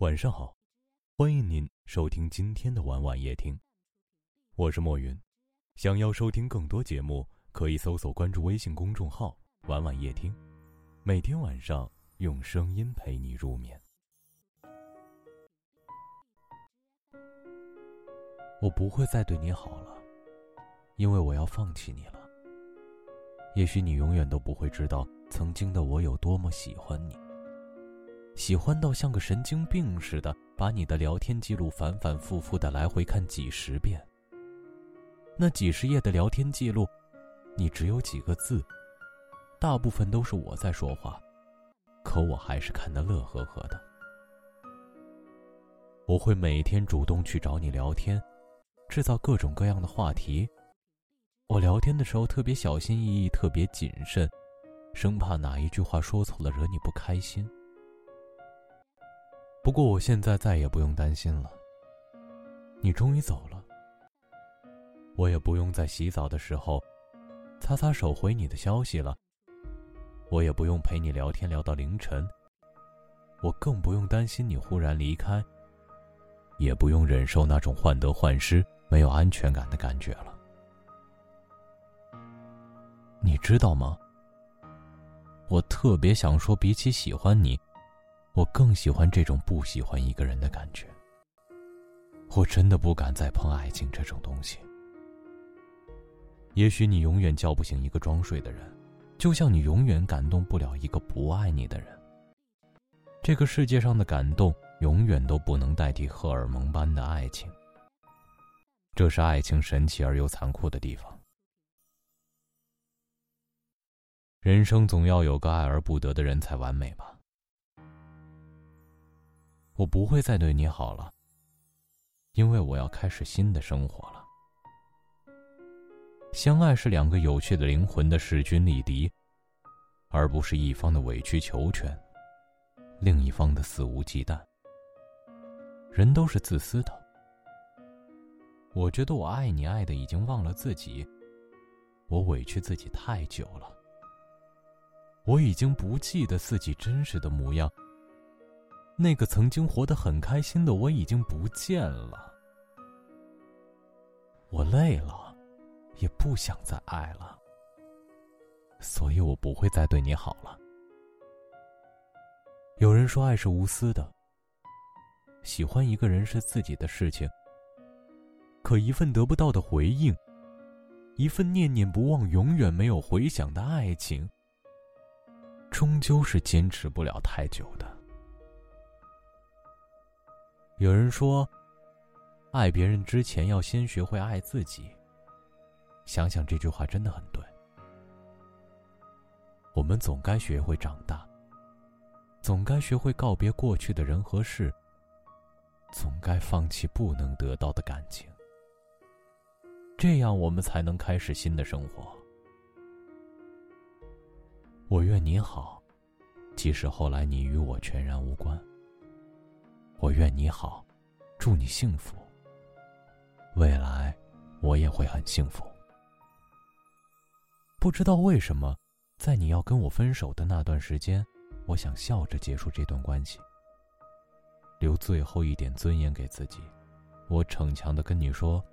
晚上好，欢迎您收听今天的晚晚夜听，我是莫云。想要收听更多节目，可以搜索关注微信公众号“晚晚夜听”，每天晚上用声音陪你入眠。我不会再对你好了，因为我要放弃你了。也许你永远都不会知道，曾经的我有多么喜欢你。喜欢到像个神经病似的，把你的聊天记录反反复复的来回看几十遍。那几十页的聊天记录，你只有几个字，大部分都是我在说话，可我还是看得乐呵呵的。我会每天主动去找你聊天，制造各种各样的话题。我聊天的时候特别小心翼翼，特别谨慎，生怕哪一句话说错了惹你不开心。不过我现在再也不用担心了。你终于走了，我也不用在洗澡的时候擦擦手回你的消息了。我也不用陪你聊天聊到凌晨。我更不用担心你忽然离开，也不用忍受那种患得患失、没有安全感的感觉了。你知道吗？我特别想说，比起喜欢你。我更喜欢这种不喜欢一个人的感觉。我真的不敢再碰爱情这种东西。也许你永远叫不醒一个装睡的人，就像你永远感动不了一个不爱你的人。这个世界上的感动，永远都不能代替荷尔蒙般的爱情。这是爱情神奇而又残酷的地方。人生总要有个爱而不得的人才完美吧。我不会再对你好了，因为我要开始新的生活了。相爱是两个有趣的灵魂的势均力敌，而不是一方的委曲求全，另一方的肆无忌惮。人都是自私的。我觉得我爱你爱的已经忘了自己，我委屈自己太久了，我已经不记得自己真实的模样。那个曾经活得很开心的我已经不见了，我累了，也不想再爱了，所以我不会再对你好了。有人说爱是无私的，喜欢一个人是自己的事情，可一份得不到的回应，一份念念不忘、永远没有回响的爱情，终究是坚持不了太久的。有人说，爱别人之前要先学会爱自己。想想这句话真的很对。我们总该学会长大，总该学会告别过去的人和事，总该放弃不能得到的感情。这样，我们才能开始新的生活。我愿你好，即使后来你与我全然无关。我愿你好，祝你幸福。未来，我也会很幸福。不知道为什么，在你要跟我分手的那段时间，我想笑着结束这段关系，留最后一点尊严给自己。我逞强的跟你说，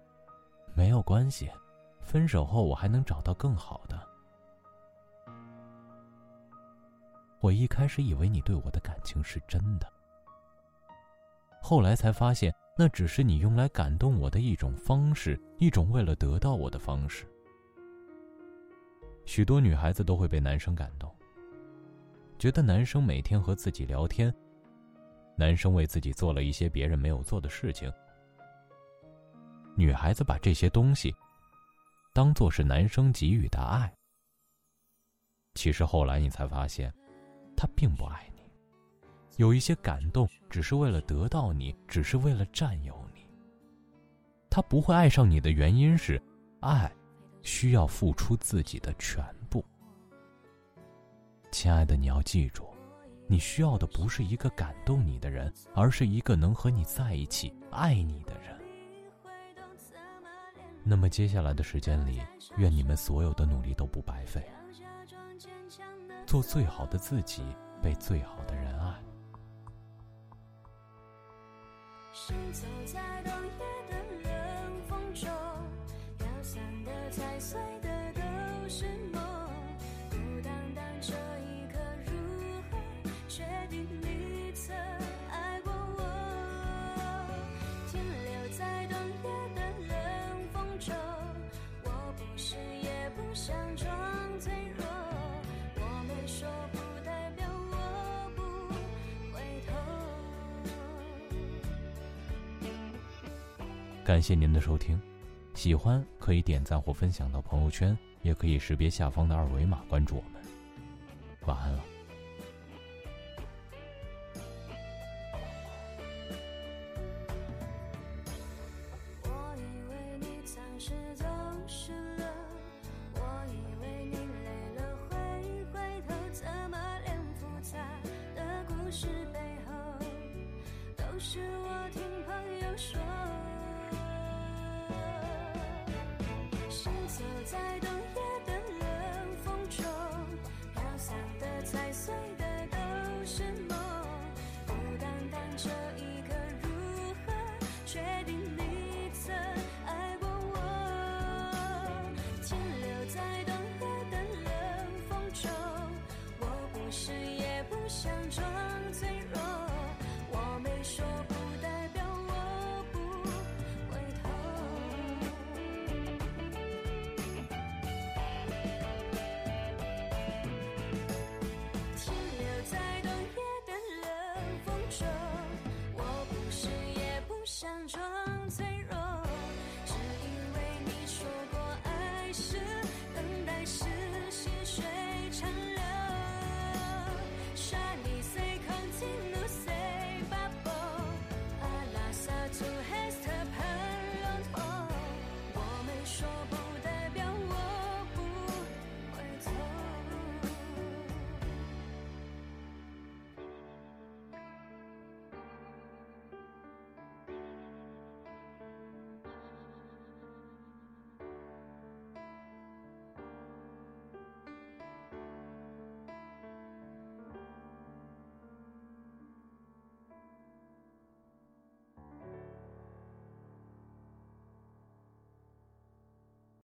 没有关系，分手后我还能找到更好的。我一开始以为你对我的感情是真的。后来才发现，那只是你用来感动我的一种方式，一种为了得到我的方式。许多女孩子都会被男生感动，觉得男生每天和自己聊天，男生为自己做了一些别人没有做的事情。女孩子把这些东西当做是男生给予的爱。其实后来你才发现，他并不爱你。有一些感动，只是为了得到你，只是为了占有你。他不会爱上你的原因是，爱需要付出自己的全部。亲爱的，你要记住，你需要的不是一个感动你的人，而是一个能和你在一起、爱你的人。那么接下来的时间里，愿你们所有的努力都不白费，做最好的自己，被最好的人爱。行走在冬夜的冷风中，飘散的、踩碎的都是梦。孤单单这一刻，如何确定你曾爱过我？停留在冬夜的冷风中，我不是也不想装脆弱。我没说不感谢您的收听，喜欢可以点赞或分享到朋友圈，也可以识别下方的二维码关注我们。晚安了。我以为你暂时走行走在冬夜的冷风中飘散的踩碎的都是梦孤单单这一刻如何确定你曾爱过我停留在冬夜的冷风中我不是也不想装脆弱。